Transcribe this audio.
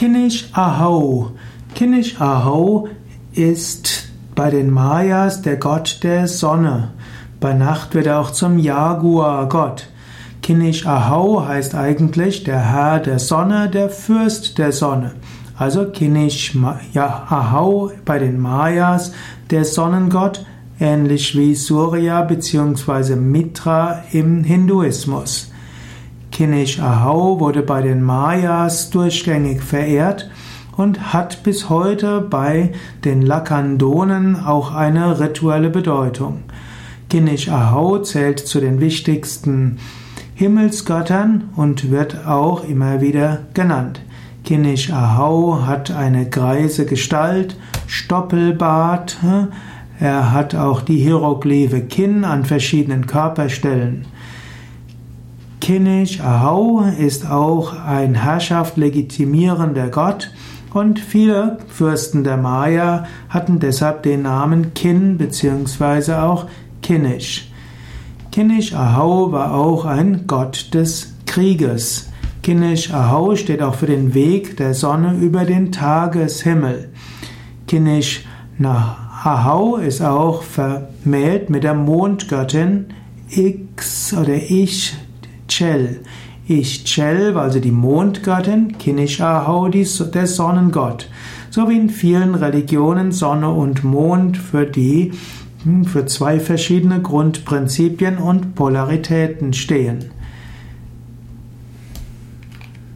Kinish Ahau. Kinish Ahau ist bei den Mayas der Gott der Sonne. Bei Nacht wird er auch zum Jaguar-Gott. Kinish Ahau heißt eigentlich der Herr der Sonne, der Fürst der Sonne. Also Kinish Ahau bei den Mayas der Sonnengott, ähnlich wie Surya bzw. Mitra im Hinduismus. Kinish Ahau wurde bei den Mayas durchgängig verehrt und hat bis heute bei den Lakandonen auch eine rituelle Bedeutung. Kinish Ahau zählt zu den wichtigsten Himmelsgöttern und wird auch immer wieder genannt. Kinish Ahau hat eine greise Gestalt, Stoppelbart, er hat auch die Hieroglyphe Kinn an verschiedenen Körperstellen. Kinish Ahau ist auch ein Herrschaft legitimierender Gott und viele Fürsten der Maya hatten deshalb den Namen Kin bzw. auch Kinish. Kinish Ahau war auch ein Gott des Krieges. Kinish Ahau steht auch für den Weg der Sonne über den Tageshimmel. Kinish Ahau ist auch vermählt mit der Mondgöttin X oder Ich Chel. Ich Chel war also die Mondgöttin, Kinish Ahau der Sonnengott. So wie in vielen Religionen Sonne und Mond für die hm, für zwei verschiedene Grundprinzipien und Polaritäten stehen.